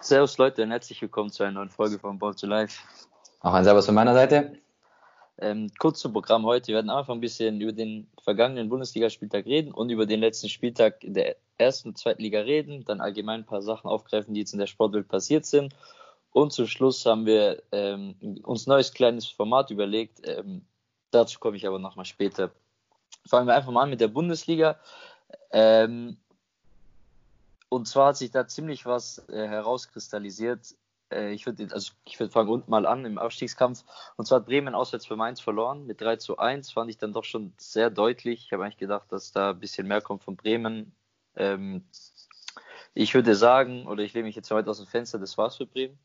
Servus Leute und herzlich willkommen zu einer neuen Folge von Ball to Life. Auch ein Servus von meiner Seite. Ähm, kurz zum Programm heute. Wir werden einfach ein bisschen über den vergangenen Bundesligaspieltag reden und über den letzten Spieltag in der ersten und zweiten Liga reden, dann allgemein ein paar Sachen aufgreifen, die jetzt in der Sportwelt passiert sind. Und zum Schluss haben wir ähm, uns ein neues kleines Format überlegt. Ähm, dazu komme ich aber nochmal später. Fangen wir einfach mal an mit der Bundesliga. Ähm, und zwar hat sich da ziemlich was äh, herauskristallisiert. Äh, ich würde also würd fangen unten mal an im Abstiegskampf. Und zwar hat Bremen auswärts für Mainz verloren mit 3 zu 1. Fand ich dann doch schon sehr deutlich. Ich habe eigentlich gedacht, dass da ein bisschen mehr kommt von Bremen. Ähm, ich würde sagen, oder ich lehne mich jetzt weit aus dem Fenster, das war's für Bremen.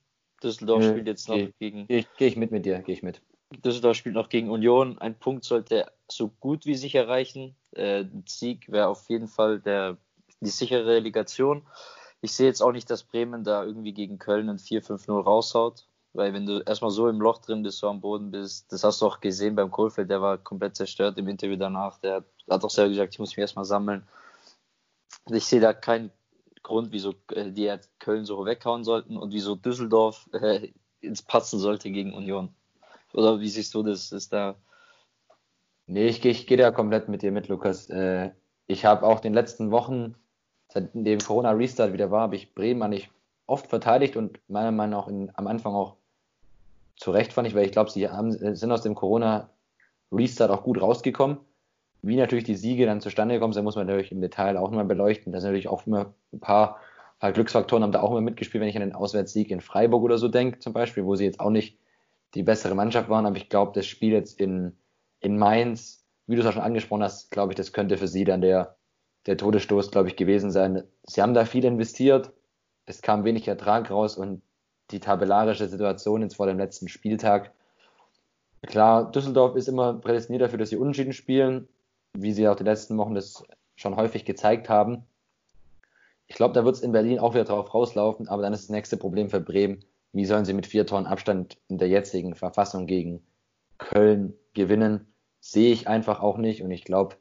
Düsseldorf Nö, spielt jetzt noch geh- gegen Gehe ich, geh ich mit mit dir, gehe ich mit. Düsseldorf spielt noch gegen Union. Ein Punkt sollte so gut wie sich erreichen. Äh, ein Sieg wäre auf jeden Fall der, die sichere Relegation. Ich sehe jetzt auch nicht, dass Bremen da irgendwie gegen Köln ein 4-5-0 raushaut. Weil wenn du erstmal so im Loch drin bist, so am Boden bist, das hast du auch gesehen beim Kohlfeld, der war komplett zerstört im Interview danach. Der hat, hat auch selber gesagt, ich muss mich erstmal sammeln. Ich sehe da keinen Grund, wieso äh, die Köln so weghauen sollten und wieso Düsseldorf äh, ins Patzen sollte gegen Union. Oder wie siehst du das? Ist da. Nee, ich gehe ich geh da komplett mit dir mit, Lukas. Äh, ich habe auch den letzten Wochen, seitdem Corona-Restart wieder war, habe ich Bremen eigentlich oft verteidigt und meiner Meinung nach in, am Anfang auch zu Recht fand ich, weil ich glaube, sie haben, äh, sind aus dem Corona-Restart auch gut rausgekommen. Wie natürlich die Siege dann zustande gekommen sind, muss man natürlich im Detail auch nochmal beleuchten. Da sind natürlich auch immer ein paar, paar Glücksfaktoren haben da auch immer mitgespielt, wenn ich an den Auswärtssieg in Freiburg oder so denke, zum Beispiel, wo sie jetzt auch nicht die bessere Mannschaft waren, aber ich glaube, das Spiel jetzt in, in Mainz, wie du es auch schon angesprochen hast, glaube ich, das könnte für sie dann der, der Todesstoß, glaube ich, gewesen sein. Sie haben da viel investiert, es kam wenig Ertrag raus und die tabellarische Situation jetzt vor dem letzten Spieltag. Klar, Düsseldorf ist immer prädestiniert dafür, dass sie unentschieden spielen, wie sie auch die letzten Wochen das schon häufig gezeigt haben. Ich glaube, da wird es in Berlin auch wieder drauf rauslaufen, aber dann ist das nächste Problem für Bremen, wie sollen sie mit vier Toren Abstand in der jetzigen Verfassung gegen Köln gewinnen, sehe ich einfach auch nicht. Und ich glaube,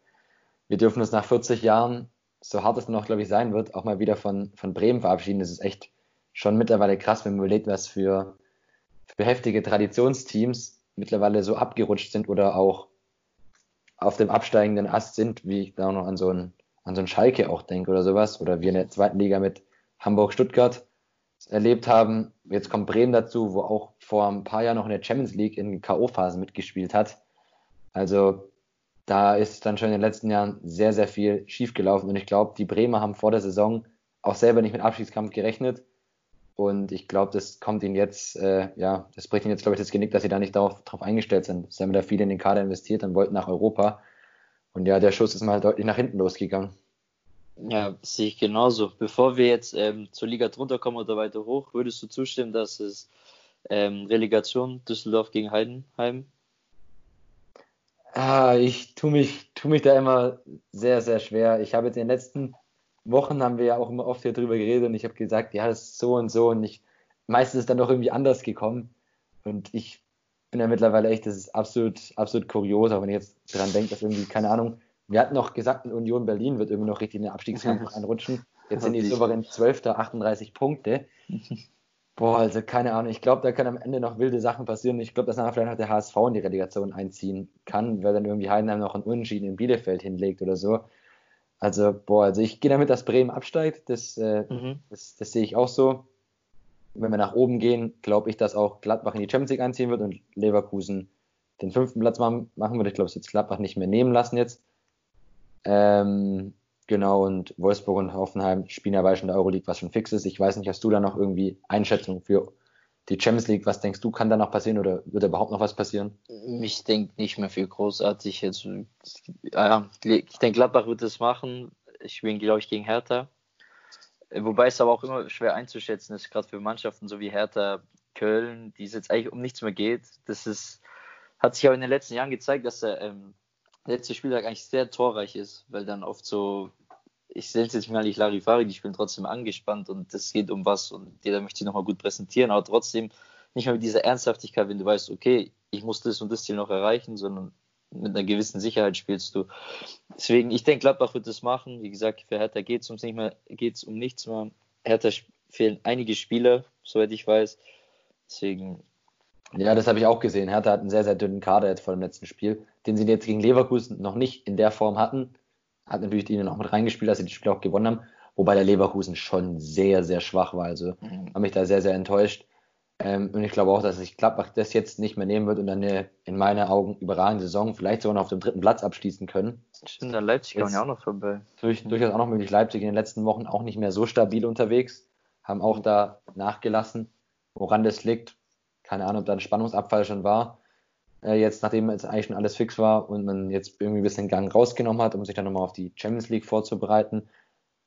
wir dürfen uns nach 40 Jahren, so hart es noch, glaube ich, sein wird, auch mal wieder von, von Bremen verabschieden. Das ist echt schon mittlerweile krass, wenn man überlegt, was für, für heftige Traditionsteams mittlerweile so abgerutscht sind oder auch auf dem absteigenden Ast sind, wie ich da noch an so einen, an so einen Schalke auch denke oder sowas. Oder wir in der zweiten Liga mit Hamburg-Stuttgart erlebt haben. Jetzt kommt Bremen dazu, wo auch vor ein paar Jahren noch in der Champions League in K.O.-Phasen mitgespielt hat. Also da ist dann schon in den letzten Jahren sehr, sehr viel schiefgelaufen. Und ich glaube, die Bremer haben vor der Saison auch selber nicht mit Abstiegskampf gerechnet. Und ich glaube, das kommt ihnen jetzt, äh, ja, das bricht ihnen jetzt, glaube ich, das Genick, dass sie da nicht darauf, darauf eingestellt sind. Sie haben da viel in den Kader investiert und wollten nach Europa. Und ja, der Schuss ist mal deutlich nach hinten losgegangen. Ja, sehe ich genauso. Bevor wir jetzt ähm, zur Liga drunter kommen oder weiter hoch, würdest du zustimmen, dass es ähm, Relegation Düsseldorf gegen Heidenheim? Ah, ich tue mich, tu mich da immer sehr, sehr schwer. Ich habe jetzt in den letzten Wochen haben wir ja auch immer oft hier drüber geredet und ich habe gesagt, ja, das ist so und so und ich, meistens ist dann doch irgendwie anders gekommen und ich bin ja mittlerweile echt, das ist absolut, absolut kurios, auch wenn ich jetzt dran denke, dass irgendwie, keine Ahnung, wir hatten noch gesagt, Union Berlin wird irgendwie noch richtig in den Abstiegskampf einrutschen. Jetzt sind die souverän 12. 38 Punkte. Boah, also keine Ahnung. Ich glaube, da können am Ende noch wilde Sachen passieren. Ich glaube, dass nachher vielleicht noch der HSV in die Relegation einziehen kann, weil dann irgendwie Heidenheim noch einen Unentschieden in Bielefeld hinlegt oder so. Also, boah, also ich gehe damit, dass Bremen absteigt. Das, äh, Mhm. das, das sehe ich auch so. Wenn wir nach oben gehen, glaube ich, dass auch Gladbach in die Champions League einziehen wird und Leverkusen den fünften Platz machen machen wird. Ich glaube, es wird Gladbach nicht mehr nehmen lassen jetzt. Ähm, genau, und Wolfsburg und Hoffenheim spielen ja beide schon in der Euroleague, was schon fix ist. Ich weiß nicht, hast du da noch irgendwie Einschätzung für die Champions League? Was denkst du, kann da noch passieren oder wird überhaupt noch was passieren? Ich denke nicht mehr viel großartig. Jetzt, ja, ich denke, Gladbach wird es machen. Ich spielen, glaube ich, gegen Hertha. Wobei es aber auch immer schwer einzuschätzen ist, gerade für Mannschaften so wie Hertha, Köln, die es jetzt eigentlich um nichts mehr geht. Das ist, hat sich auch in den letzten Jahren gezeigt, dass der ähm, letzte Spieltag eigentlich sehr torreich ist, weil dann oft so, ich sehe es jetzt mal nicht Larifari, die spielen trotzdem angespannt und es geht um was und jeder möchte sich nochmal gut präsentieren, aber trotzdem nicht mehr mit dieser Ernsthaftigkeit, wenn du weißt, okay, ich muss das und das Ziel noch erreichen, sondern mit einer gewissen Sicherheit spielst du. Deswegen, ich denke, Gladbach wird das machen. Wie gesagt, für Hertha geht es nicht mehr, geht's um nichts mehr. Hertha fehlen einige Spieler, soweit ich weiß. Deswegen. Ja, das habe ich auch gesehen. Hertha hat einen sehr, sehr dünnen Kader jetzt vor dem letzten Spiel, den sie jetzt gegen Leverkusen noch nicht in der Form hatten. Hat natürlich ihnen auch mit reingespielt, dass sie das Spiel auch gewonnen haben. Wobei der Leverkusen schon sehr, sehr schwach war. Also mhm. habe mich da sehr, sehr enttäuscht. Ähm, und ich glaube auch, dass sich Gladbach das jetzt nicht mehr nehmen wird und eine in meinen Augen überragende Saison vielleicht sogar noch auf dem dritten Platz abschließen können. Stimmt, dann Leipzig kann ja auch noch vorbei. Durch, durchaus auch noch möglich. Leipzig in den letzten Wochen auch nicht mehr so stabil unterwegs, haben auch da nachgelassen. Woran das liegt, keine Ahnung, ob da ein Spannungsabfall schon war. Äh, jetzt, nachdem jetzt eigentlich schon alles fix war und man jetzt irgendwie ein bisschen Gang rausgenommen hat, um sich dann nochmal auf die Champions League vorzubereiten.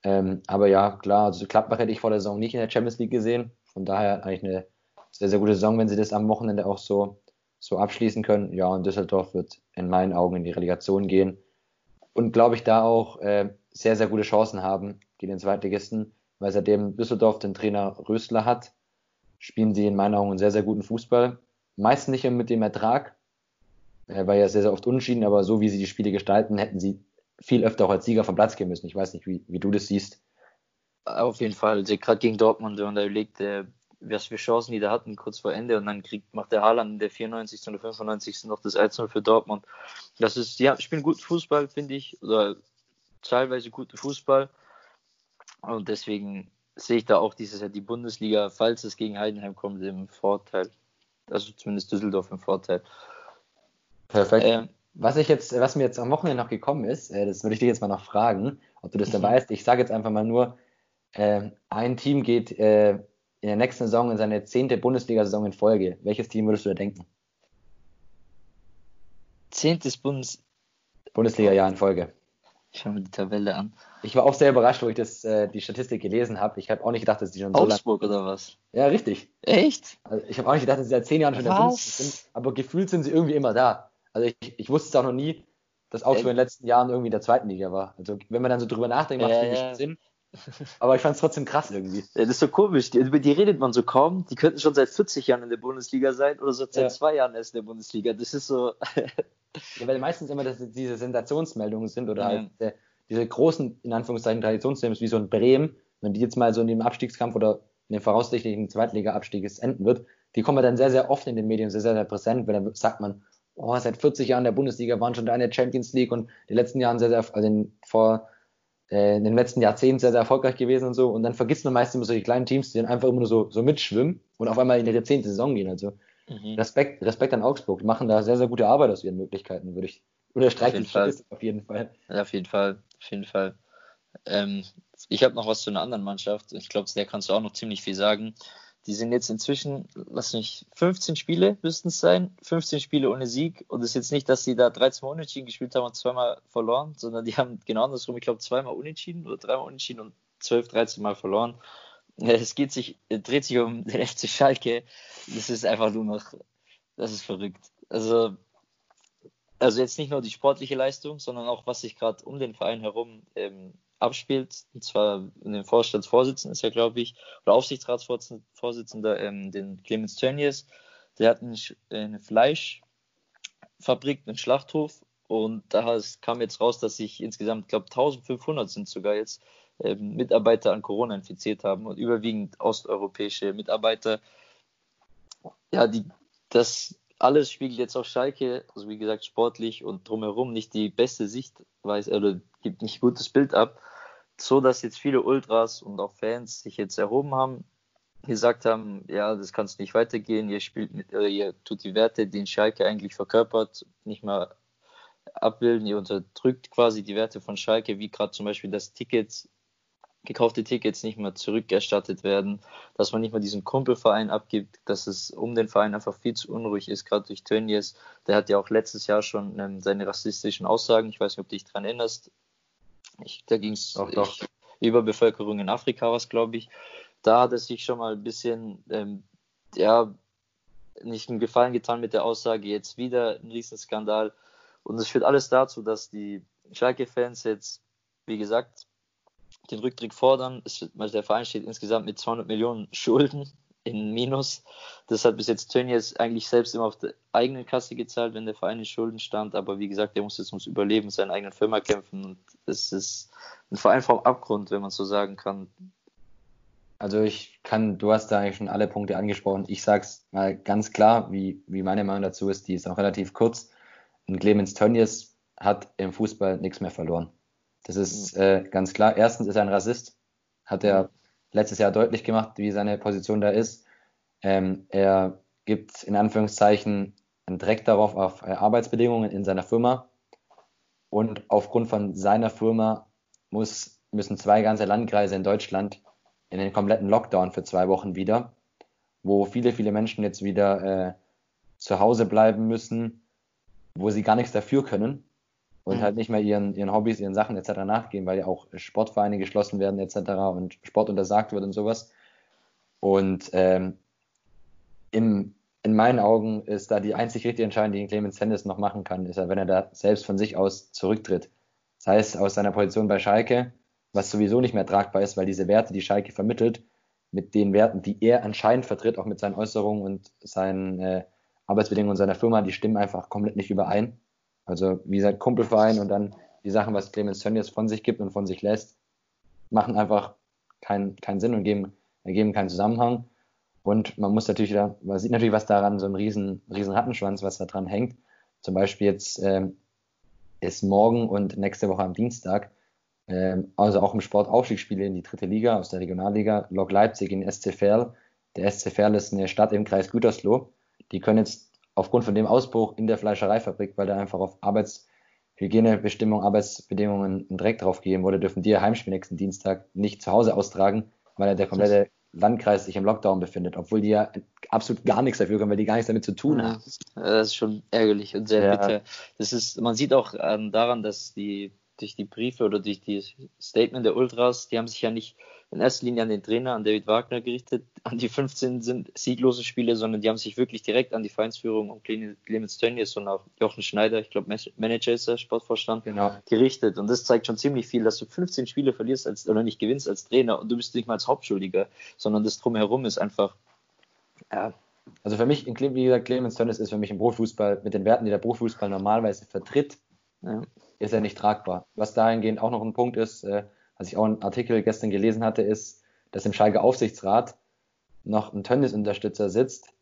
Ähm, aber ja, klar, also Gladbach hätte ich vor der Saison nicht in der Champions League gesehen. Von daher eigentlich eine sehr, sehr gute Saison, wenn sie das am Wochenende auch so, so abschließen können. Ja, und Düsseldorf wird in meinen Augen in die Relegation gehen. Und glaube ich, da auch äh, sehr, sehr gute Chancen haben gegen den Zweitligisten, weil seitdem Düsseldorf den Trainer Rösler hat, spielen sie in meinen Augen einen sehr, sehr guten Fußball. Meistens nicht mit dem Ertrag, er war ja sehr, sehr oft unschieden, aber so wie sie die Spiele gestalten, hätten sie viel öfter auch als Sieger vom Platz gehen müssen. Ich weiß nicht, wie, wie du das siehst. Auf jeden Fall. Also gerade gegen Dortmund, wenn man da überlegt, äh, was für Chancen die da hatten kurz vor Ende und dann kriegt, macht der Haaland in der 94. oder 95. noch das 1-0 für Dortmund. Das ist, ja, spielen guten Fußball, finde ich, oder teilweise guten Fußball. Und deswegen sehe ich da auch dieses Jahr die Bundesliga, falls es gegen Heidenheim kommt, im Vorteil. Also zumindest Düsseldorf im Vorteil. Perfekt. Ähm, was ich jetzt, was mir jetzt am Wochenende noch gekommen ist, äh, das würde ich dich jetzt mal noch fragen, ob du das da mhm. weißt. Ich sage jetzt einfach mal nur, äh, ein Team geht äh, in der nächsten Saison in seine zehnte Bundesliga-Saison in Folge. Welches Team würdest du da denken? Zehntes Bundes Bundesliga-Jahr in Folge. Ich schaue mir die Tabelle an. Ich war auch sehr überrascht, wo ich das, äh, die Statistik gelesen habe. Ich habe auch nicht gedacht, dass die schon so Augsburg oder was? Ja, richtig. Echt? Also ich habe auch nicht gedacht, dass sie seit zehn Jahren schon was? in der Bundesliga sind. Aber gefühlt sind sie irgendwie immer da. Also ich, ich wusste es auch noch nie, dass Augsburg in den letzten Jahren irgendwie in der zweiten Liga war. Also wenn man dann so drüber nachdenkt, macht es ja, ja. Sinn. Aber ich fand es trotzdem krass irgendwie. Das ist so komisch. Die, über die redet man so kaum. Die könnten schon seit 40 Jahren in der Bundesliga sein oder so seit ja. zwei Jahren erst in der Bundesliga. Das ist so. ja, weil meistens immer das, diese Sensationsmeldungen sind oder halt der, diese großen, in Anführungszeichen, Traditionsteams wie so ein Bremen, wenn die jetzt mal so in dem Abstiegskampf oder in dem voraussichtlichen Zweitliga-Abstieg enden wird, die kommen dann sehr, sehr oft in den Medien sehr, sehr, sehr präsent, weil dann sagt man, oh, seit 40 Jahren der Bundesliga waren schon da in der Champions League und die letzten Jahren sehr, sehr, also in, vor, äh, in den letzten Jahrzehnten sehr, sehr erfolgreich gewesen und so. Und dann vergisst man meistens immer solche kleinen Teams, die dann einfach immer nur so, so mitschwimmen und auf einmal in ihre zehnte Saison gehen. Also mhm. Respekt, Respekt an Augsburg. Die machen da sehr, sehr gute Arbeit aus ihren Möglichkeiten, würde ich unterstreichen. Auf jeden Fall. Auf jeden Fall. Ja, auf jeden Fall. Auf jeden Fall. Ähm, ich habe noch was zu einer anderen Mannschaft. Ich glaube, der kannst du auch noch ziemlich viel sagen. Die sind jetzt inzwischen, lass mich, 15 Spiele müssten es sein, 15 Spiele ohne Sieg. Und es ist jetzt nicht, dass sie da 13 Mal unentschieden gespielt haben und zweimal verloren, sondern die haben genau andersrum, ich glaube, zweimal unentschieden oder dreimal unentschieden und 12, 13 Mal verloren. Es geht sich, dreht sich um den FC Schalke. Das ist einfach nur noch, das ist verrückt. Also, also jetzt nicht nur die sportliche Leistung, sondern auch was sich gerade um den Verein herum ähm, abspielt, und zwar in den Vorstandsvorsitzenden ist ja, glaube ich, oder Aufsichtsratsvorsitzender, ähm, den Clemens Tönnies, der hat eine Fleischfabrik, einen Schlachthof und da kam jetzt raus, dass sich insgesamt, glaube 1500 sind sogar jetzt ähm, Mitarbeiter an Corona infiziert haben und überwiegend osteuropäische Mitarbeiter. Ja, die, das alles spiegelt jetzt auf Schalke, also wie gesagt, sportlich und drumherum nicht die beste Sichtweise oder gibt nicht gutes Bild ab. So dass jetzt viele Ultras und auch Fans sich jetzt erhoben haben, gesagt haben, ja, das kann es nicht weitergehen, ihr spielt mit, oder ihr tut die Werte, die Schalke eigentlich verkörpert, nicht mal abbilden, ihr unterdrückt quasi die Werte von Schalke, wie gerade zum Beispiel das Ticket gekaufte Tickets nicht mehr zurückerstattet werden, dass man nicht mehr diesen Kumpelverein abgibt, dass es um den Verein einfach viel zu unruhig ist, gerade durch Tönnies. Der hat ja auch letztes Jahr schon ähm, seine rassistischen Aussagen, ich weiß nicht, ob du dich daran erinnerst, ich, da ging es über Bevölkerung in Afrika, was glaube ich. Da hat er sich schon mal ein bisschen, ähm, ja, nicht einen Gefallen getan mit der Aussage, jetzt wieder ein Riesenskandal. Und es führt alles dazu, dass die Schalke-Fans jetzt, wie gesagt, den Rücktritt fordern. Es, also der Verein steht insgesamt mit 200 Millionen Schulden in Minus. Das hat bis jetzt Tönnies eigentlich selbst immer auf der eigenen Kasse gezahlt, wenn der Verein in Schulden stand. Aber wie gesagt, der muss jetzt ums Überleben seiner eigenen Firma kämpfen. Und es ist ein Verein vom Abgrund, wenn man so sagen kann. Also ich kann, du hast da eigentlich schon alle Punkte angesprochen. Ich sag's mal ganz klar, wie, wie meine Meinung dazu ist, die ist auch relativ kurz. Und Clemens Tönnies hat im Fußball nichts mehr verloren. Das ist äh, ganz klar. Erstens ist er ein Rassist, hat er mhm. letztes Jahr deutlich gemacht, wie seine Position da ist. Ähm, er gibt in Anführungszeichen einen Dreck darauf auf äh, Arbeitsbedingungen in seiner Firma. Und aufgrund von seiner Firma muss, müssen zwei ganze Landkreise in Deutschland in den kompletten Lockdown für zwei Wochen wieder, wo viele, viele Menschen jetzt wieder äh, zu Hause bleiben müssen, wo sie gar nichts dafür können und mhm. halt nicht mehr ihren, ihren Hobbys, ihren Sachen etc. nachgehen, weil ja auch Sportvereine geschlossen werden etc. und Sport untersagt wird und sowas. Und ähm, im, in meinen Augen ist da die einzig richtige Entscheidung, die Clemens Hennis noch machen kann, ist wenn er da selbst von sich aus zurücktritt. Das heißt, aus seiner Position bei Schalke, was sowieso nicht mehr tragbar ist, weil diese Werte, die Schalke vermittelt, mit den Werten, die er anscheinend vertritt, auch mit seinen Äußerungen und seinen äh, Arbeitsbedingungen seiner Firma, die stimmen einfach komplett nicht überein. Also wie gesagt, Kumpelverein und dann die Sachen, was Clemens Tönnies von sich gibt und von sich lässt, machen einfach keinen keinen Sinn und geben, ergeben keinen Zusammenhang. Und man muss natürlich, man sieht natürlich, was daran so ein riesen, riesen Rattenschwanz, was da dran hängt. Zum Beispiel jetzt ähm, ist morgen und nächste Woche am Dienstag, ähm, also auch im Sport Aufstiegsspiele in die dritte Liga aus der Regionalliga, Lok Leipzig in SC Verl. Der SC Verl ist eine Stadt im Kreis Gütersloh. Die können jetzt aufgrund von dem Ausbruch in der Fleischereifabrik, weil da einfach auf Arbeitshygienebestimmungen, Arbeitsbedingungen ein Dreck drauf gegeben wurde, dürfen die ihr Heimspiel nächsten Dienstag nicht zu Hause austragen, weil der komplette Landkreis sich im Lockdown befindet, obwohl die ja absolut gar nichts dafür können, weil die gar nichts damit zu tun haben. Das ist schon ärgerlich und sehr ja. bitter. Das ist, man sieht auch ähm, daran, dass die durch die Briefe oder durch die Statement der Ultras, die haben sich ja nicht in erster Linie an den Trainer, an David Wagner gerichtet, an die 15 sind sieglose Spiele, sondern die haben sich wirklich direkt an die Vereinsführung und Clemens Tönnies und auch Jochen Schneider, ich glaube Manager ist der Sportvorstand, genau. gerichtet. Und das zeigt schon ziemlich viel, dass du 15 Spiele verlierst als, oder nicht gewinnst als Trainer und du bist nicht mal als Hauptschuldiger, sondern das drumherum ist einfach, ja, also für mich, wie gesagt, Clemens Tönnies ist für mich im Profifußball mit den Werten, die der Profifußball normalerweise vertritt, ja. ist er nicht tragbar. Was dahingehend auch noch ein Punkt ist, äh, was ich auch einen Artikel gestern gelesen hatte, ist, dass im Schalke Aufsichtsrat noch ein Tönnies-Unterstützer sitzt,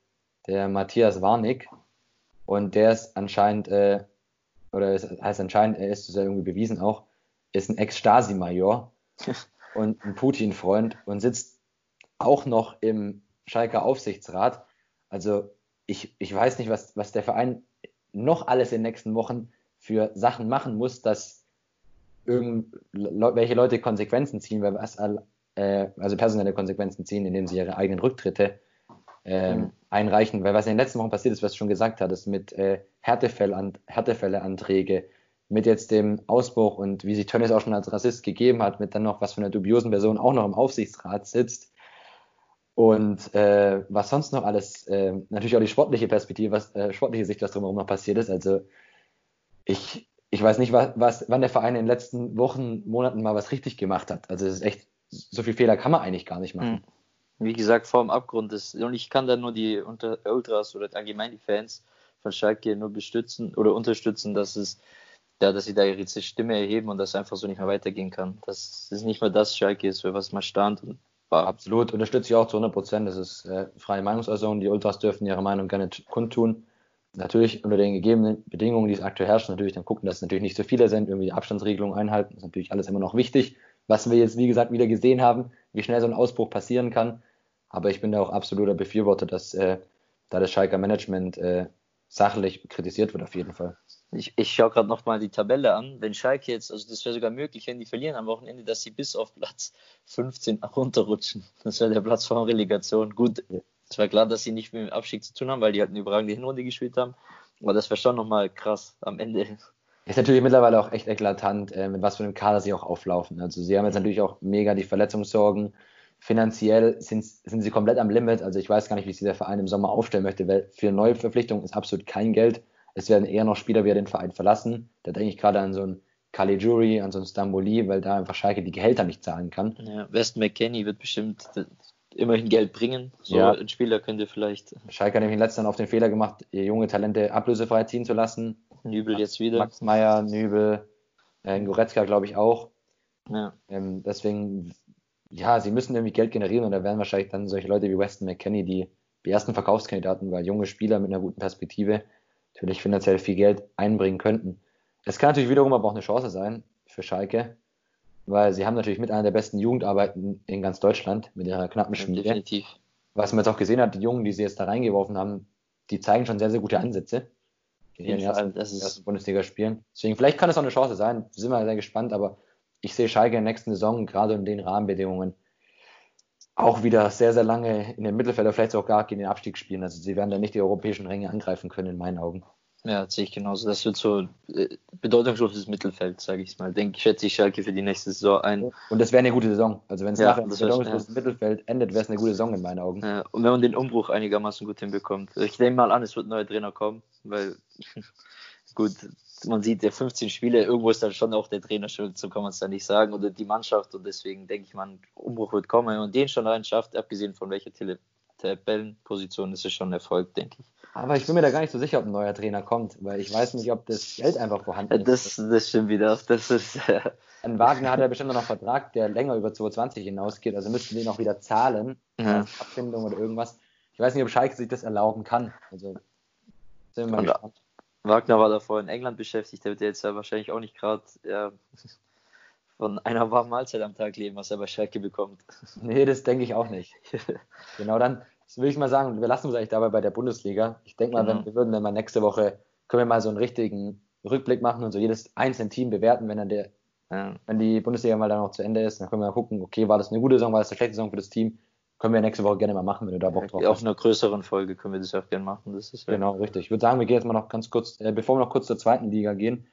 der Matthias Warnig. Und der ist anscheinend, äh, oder es heißt anscheinend, er ist, ist ja irgendwie bewiesen auch, ist ein Ex-Stasi-Major und ein Putin-Freund und sitzt auch noch im Schalke Aufsichtsrat. Also ich, ich weiß nicht, was, was der Verein noch alles in den nächsten Wochen für Sachen machen muss, dass irgendwelche Leute Konsequenzen ziehen, weil was, äh, also personelle Konsequenzen ziehen, indem sie ihre eigenen Rücktritte äh, mhm. einreichen. Weil was in den letzten Wochen passiert ist, was du schon gesagt hattest, mit äh, Härtefälle-Anträge, mit jetzt dem Ausbruch und wie sich Tönnies auch schon als Rassist gegeben hat, mit dann noch was von einer dubiosen Person auch noch im Aufsichtsrat sitzt. Und äh, was sonst noch alles, äh, natürlich auch die sportliche Perspektive, was äh, sportliche Sicht, was drumherum noch passiert ist. Also ich, ich weiß nicht, was, was, wann der Verein in den letzten Wochen, Monaten mal was richtig gemacht hat. Also es ist echt, so viel Fehler kann man eigentlich gar nicht machen. Hm. Wie gesagt, vor dem Abgrund ist, und ich kann da nur die Ultras oder allgemein die Fans von Schalke nur bestützen oder unterstützen, dass es, ja, dass sie da ihre Stimme erheben und das einfach so nicht mehr weitergehen kann. Das ist nicht mehr das Schalke ist, für was man stand und war. Absolut, unterstütze ich auch zu 100 Prozent. Das ist äh, freie Meinungsäußerung. Die Ultras dürfen ihre Meinung gerne kundtun natürlich unter den gegebenen Bedingungen, die es aktuell herrschen, natürlich dann gucken, dass es natürlich nicht so viele sind, irgendwie Abstandsregelungen einhalten, das ist natürlich alles immer noch wichtig. Was wir jetzt, wie gesagt, wieder gesehen haben, wie schnell so ein Ausbruch passieren kann. Aber ich bin da auch absoluter Befürworter, dass äh, da das Schalker Management äh, sachlich kritisiert wird, auf jeden Fall. Ich, ich schaue gerade nochmal die Tabelle an. Wenn Schalke jetzt, also das wäre sogar möglich, wenn die verlieren am Wochenende, dass sie bis auf Platz 15 runterrutschen. Das wäre der Platz vor Relegation. Gut, es war klar, dass sie nicht mit dem Abstieg zu tun haben, weil die halt eine überragende Hinrunde gespielt haben. Aber das wäre schon nochmal krass am Ende. Ist natürlich mittlerweile auch echt eklatant, äh, mit was für einem Kader sie auch auflaufen. Also sie haben jetzt natürlich auch mega die Verletzungssorgen. Finanziell sind, sind sie komplett am Limit. Also ich weiß gar nicht, wie sich der Verein im Sommer aufstellen möchte, weil für neue Verpflichtungen ist absolut kein Geld. Es werden eher noch Spieler wieder den Verein verlassen. Da denke ich gerade an so einen Caligiuri, an so einen Stamboli, weil da einfach Schalke die Gehälter nicht zahlen kann. Ja, West McKenney wird bestimmt immerhin Geld bringen. So Ja. ein Spieler könnte vielleicht Schalke hat nämlich letztes Jahr auf den Fehler gemacht, ihr junge Talente ablösefrei ziehen zu lassen. Nübel jetzt wieder. Max Meyer, Nübel, äh, Goretzka, glaube ich, auch. Ja. Ähm, deswegen, ja, sie müssen irgendwie Geld generieren und da werden wahrscheinlich dann solche Leute wie Weston McKenney die, die ersten Verkaufskandidaten, weil junge Spieler mit einer guten Perspektive natürlich finanziell viel Geld einbringen könnten. Es kann natürlich wiederum aber auch eine Chance sein für Schalke, weil sie haben natürlich mit einer der besten Jugendarbeiten in ganz Deutschland mit ihrer knappen Schmiede. definitiv. Was man jetzt auch gesehen hat, die Jungen, die sie jetzt da reingeworfen haben, die zeigen schon sehr, sehr gute Ansätze in Fall, ersten, das ist- ersten Bundesliga-Spielen. Deswegen, vielleicht kann es auch eine Chance sein. Sind wir sehr gespannt, aber ich sehe Schalke in der nächsten Saison, gerade in den Rahmenbedingungen, auch wieder sehr, sehr lange in den Mittelfeld oder vielleicht auch gar gegen den Abstieg spielen. Also sie werden da nicht die europäischen Ränge angreifen können, in meinen Augen. Ja, sehe ich genauso. Das wird so äh, bedeutungsloses Mittelfeld, sage ich mal. Denke, schätze ich Schalke für die nächste Saison ein. Und das wäre eine gute Saison. Also wenn es Ja, nachher im das wär- bedeutungslosen Mittelfeld endet, wäre es eine gute Saison in meinen Augen. Ja, und wenn man den Umbruch einigermaßen gut hinbekommt. Ich nehme mal an, es wird ein neuer Trainer kommen, weil gut, man sieht ja 15 Spiele, irgendwo ist dann schon auch der Trainer schuld, so kann man es dann nicht sagen, oder die Mannschaft und deswegen denke ich mal, ein Umbruch wird kommen. Wenn man den schon rein schafft, abgesehen von welcher Tele Tabellenposition, ist es schon ein Erfolg, denke ich. Aber ich bin mir da gar nicht so sicher, ob ein neuer Trainer kommt, weil ich weiß nicht, ob das Geld einfach vorhanden Ja, ist. Das, das stimmt wieder. Das ist, äh, An Wagner hat er bestimmt noch einen Vertrag, der länger über 2020 hinausgeht, also müssten die noch wieder zahlen, Ja. als Abfindung oder irgendwas. Ich weiß nicht, ob Schalke sich das erlauben kann. Also sind wir mal Ja. gespannt. Wagner war davor in England beschäftigt, der wird jetzt ja wahrscheinlich auch nicht gerade ja, von einer warmen Mahlzeit am Tag leben, was er bei Schalke bekommt. Nee, das denke ich auch nicht. Genau dann, will ich mal sagen, wir lassen uns eigentlich dabei bei der Bundesliga. Ich denke mal, wenn, Genau. wir würden dann mal nächste Woche, können wir mal so einen richtigen Rückblick machen und so jedes einzelne Team bewerten, wenn dann der, Ja, wenn die Bundesliga mal dann noch zu Ende ist, dann können wir mal gucken, okay, war das eine gute Saison, war das eine schlechte Saison für das Team? Können wir nächste Woche gerne mal machen, wenn du da Bock drauf auf hast. einer größeren Folge können wir das auch gerne machen. Das ist ja- Genau, richtig. Ich würde sagen, wir gehen jetzt mal noch ganz kurz, äh, bevor wir noch kurz zur zweiten Liga gehen,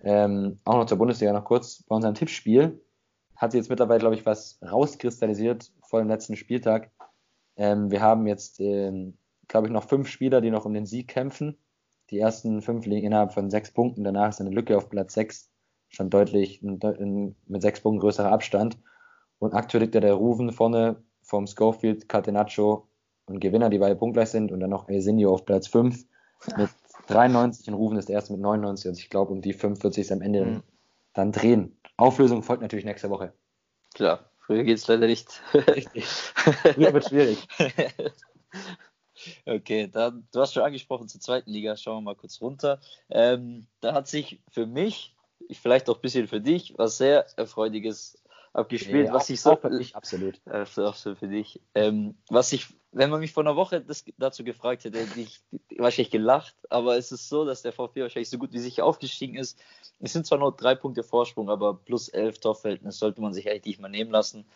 ähm, auch noch zur Bundesliga noch kurz. Bei unserem Tippspiel hat sich jetzt mittlerweile, glaube ich, was rauskristallisiert vor dem letzten Spieltag. Ähm, wir haben jetzt, ähm, glaube ich, noch fünf Spieler, die noch um den Sieg kämpfen. Die ersten fünf liegen innerhalb von sechs Punkten. Danach ist eine Lücke auf Platz sechs schon deutlich deut- ein, mit sechs Punkten größerer Abstand. Und aktuell liegt ja der Ruven vorne vom Schofield, Catenaccio und Gewinner, die beide punktgleich sind. Und dann noch Elsinio auf Platz 5 mit 93 und Ruven ist der erste mit 99. Also ich glaube, um die 5 wird sich am Ende Mhm. dann drehen. Auflösung folgt natürlich nächste Woche. Klar, früher geht es leider nicht. Richtig. Früher wird schwierig. Okay, dann, du hast schon angesprochen zur zweiten Liga, schauen wir mal kurz runter. Ähm, da hat sich für mich, vielleicht auch ein bisschen für dich, was sehr Erfreuliches abgespielt, Nee, was ich so, auch für dich, absolut. Äh, für- auch so für dich. Ähm, was ich, wenn man mich vor einer Woche das, dazu gefragt hätte, hätte ich wahrscheinlich gelacht, aber es ist so, dass der VfB wahrscheinlich so gut wie sicher aufgestiegen ist. Es sind zwar nur drei Punkte Vorsprung, aber plus elf Torverhältnis sollte man sich eigentlich nicht mal nehmen lassen.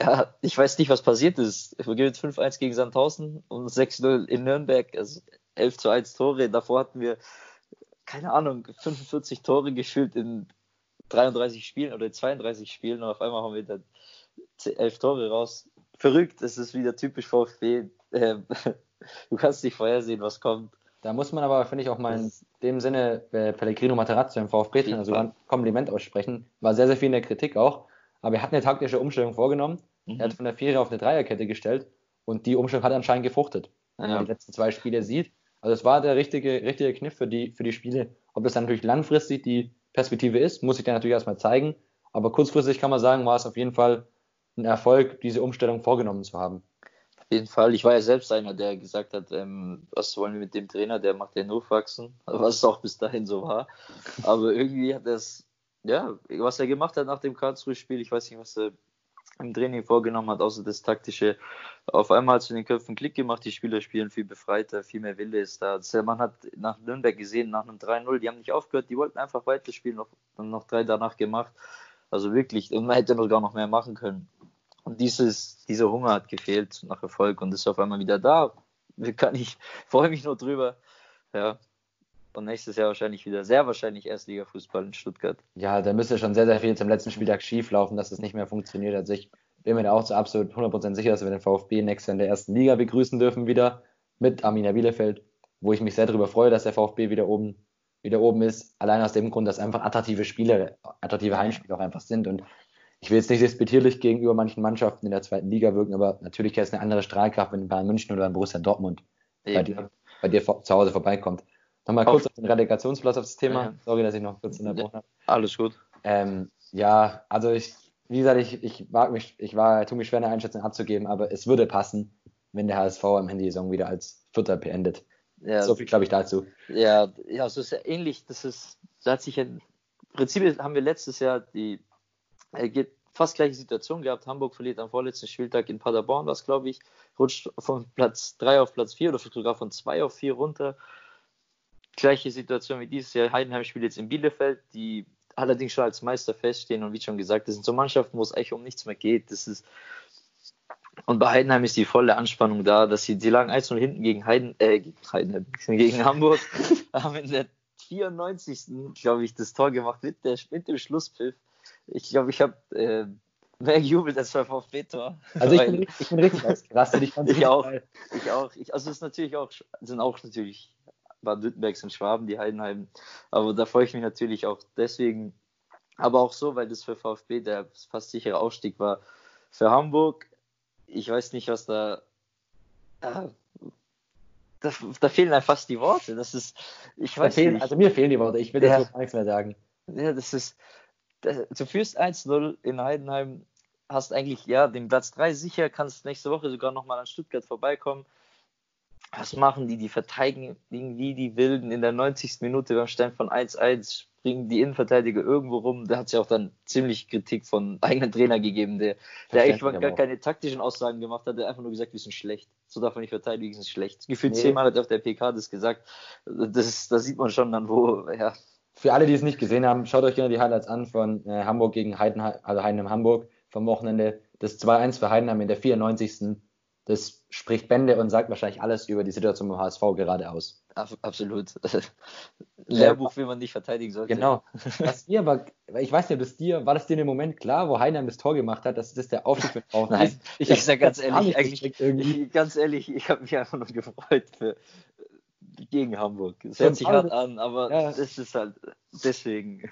Ja, ich weiß nicht, was passiert ist. Wir gewinnen 5-1 gegen Sandhausen und 6-0 in Nürnberg, also 11 zu 1 Tore. Davor hatten wir, keine Ahnung, 45 Tore gefühlt in 33 Spielen oder 32 Spielen und auf einmal haben wir dann 11 Tore raus. Verrückt, es ist wieder typisch VfB. Ähm, Du kannst nicht vorhersehen, was kommt. Da muss man aber, finde ich, auch mal in dem Sinne äh, Pellegrino Materazzo im VfB also Fall. ein Kompliment aussprechen. War sehr, sehr viel in der Kritik auch. Aber er hat eine taktische Umstellung vorgenommen. Mhm. Er hat von der Vierer auf eine Dreierkette gestellt und die Umstellung hat anscheinend gefruchtet. Wenn Ja. man die letzten zwei Spiele sieht. Also es war der richtige, richtige Kniff für die, für die Spiele. Ob das dann natürlich langfristig die Perspektive ist, muss ich dann natürlich erstmal zeigen. Aber kurzfristig kann man sagen, war es auf jeden Fall ein Erfolg, diese Umstellung vorgenommen zu haben. Auf jeden Fall. Ich war ja selbst einer, der gesagt hat, ähm, was wollen wir mit dem Trainer, der macht ja nur wachsen, was auch bis dahin so war. Aber irgendwie hat er es, ja, was er gemacht hat nach dem Karlsruhe-Spiel, ich weiß nicht, was er im Training vorgenommen hat, außer das taktische. Auf einmal hat es in den Köpfen Klick gemacht, die Spieler spielen viel befreiter, viel mehr Wille ist da. Das- Man hat nach Nürnberg gesehen, nach einem 3-0, die haben nicht aufgehört, die wollten einfach weiterspielen, noch, noch drei danach gemacht. Also wirklich, und man hätte noch gar noch mehr machen können. Und dieses, dieser Hunger hat gefehlt nach Erfolg und ist auf einmal wieder da. Kann ich freue mich nur drüber. Ja. Und nächstes Jahr wahrscheinlich wieder, sehr wahrscheinlich Erstliga-Fußball in Stuttgart. Ja, da müsste schon sehr, sehr viel zum letzten Spieltag schief laufen, dass es nicht mehr funktioniert. Also ich bin mir da auch zu absolut 100% sicher, dass wir den VfB nächstes Jahr in der ersten Liga begrüßen dürfen wieder mit Arminia Bielefeld, wo ich mich sehr darüber freue, dass der VfB wieder oben, wieder oben ist. Allein aus dem Grund, dass einfach attraktive Spiele, attraktive Heimspiele auch einfach sind. Und ich will jetzt nicht respektierlich gegenüber manchen Mannschaften in der zweiten Liga wirken, aber natürlich ist es eine andere Strahlkraft, wenn Bayern München oder Borussia Dortmund bei dir, bei dir, zu Hause vorbeikommt. Nochmal kurz auf, auf den Relegationsplatz auf das Thema. Ja. Sorry, dass ich noch kurz in der Woche habe. Alles gut. Ähm, ja, also ich, wie gesagt, ich, ich wag mich, ich war, tue mich schwer eine Einschätzung abzugeben, aber es würde passen, wenn der HSV am Ende der Saison wieder als Vierter beendet. Ja, so viel glaube ich dazu. Ja, ja, so ist ja ähnlich. Das ist, da hat sich im Prinzip haben wir letztes Jahr die äh, fast gleiche Situation gehabt. Hamburg verliert am vorletzten Spieltag in Paderborn, was glaube ich, rutscht von Platz 3 auf Platz 4 oder sogar von 2 auf 4 runter. Gleiche Situation wie dieses Jahr. Heidenheim spielt jetzt in Bielefeld, die allerdings schon als Meister feststehen und wie schon gesagt, das sind so Mannschaften, wo es eigentlich um nichts mehr geht. Das ist und bei Heidenheim ist die volle Anspannung da, dass sie, die lagen 1-0 hinten gegen Heiden, äh, gegen Heidenheim, gegen Hamburg, haben in der 94. glaube ich, das Tor gemacht mit, der, mit dem Schlusspfiff. Ich glaube, ich habe äh, mehr gejubelt als beim VfB-Tor. Also ich bin, ich bin richtig ausgerastet. Ich, ich auch. Ich auch. Ich, also es ist natürlich auch, sind auch natürlich Baden-Württembergs und Schwaben, die Heidenheim. Aber da freue ich mich natürlich auch deswegen. Aber auch so, weil das für VfB der fast sichere Ausstieg war. Für Hamburg, ich weiß nicht, was da. Äh, da, da, fehlen einfach fast die Worte. Das ist, ich weiß fehlen, nicht. Also mir fehlen die Worte. Ich will ja. dazu gar nichts mehr sagen. Ja, das ist, das, du führst 1-0 in Heidenheim, hast eigentlich ja den Platz 3 sicher, kannst nächste Woche sogar nochmal an Stuttgart vorbeikommen. Was machen die? Die verteidigen wie die Wilden in der 90. Minute beim Stand von 1-1, springen die Innenverteidiger irgendwo rum. Da hat es ja auch dann ziemlich Kritik von eigenen Trainer gegeben, der, der eigentlich gar keine taktischen Aussagen gemacht hat, der einfach nur gesagt, wir sind schlecht. So darf man nicht verteidigen, wir sind schlecht. Gefühlt nee. zehnmal hat er auf der PK das gesagt. Das, das sieht man schon dann, wo, ja. Für alle, die es nicht gesehen haben, schaut euch gerne die Highlights an von äh, Hamburg gegen Heidenheim, also Heidenheim Hamburg vom Wochenende. Das 2-1 für Heidenheim in der 94 das spricht Bände und sagt wahrscheinlich alles über die Situation beim HSV gerade aus. Absolut. Lehrbuch, wie man nicht verteidigen sollte. Genau. Was dir aber, ich weiß nicht, bis dir, war das dir im Moment klar, wo Heinheim das Tor gemacht hat, dass das der Aufstieg für Nein, ist? Ich, ich sag ganz ehrlich, eigentlich, ich, ganz ehrlich, ich habe mich einfach nur gefreut für, gegen Hamburg. Es hört sich hart an, aber ja. das ist halt deswegen.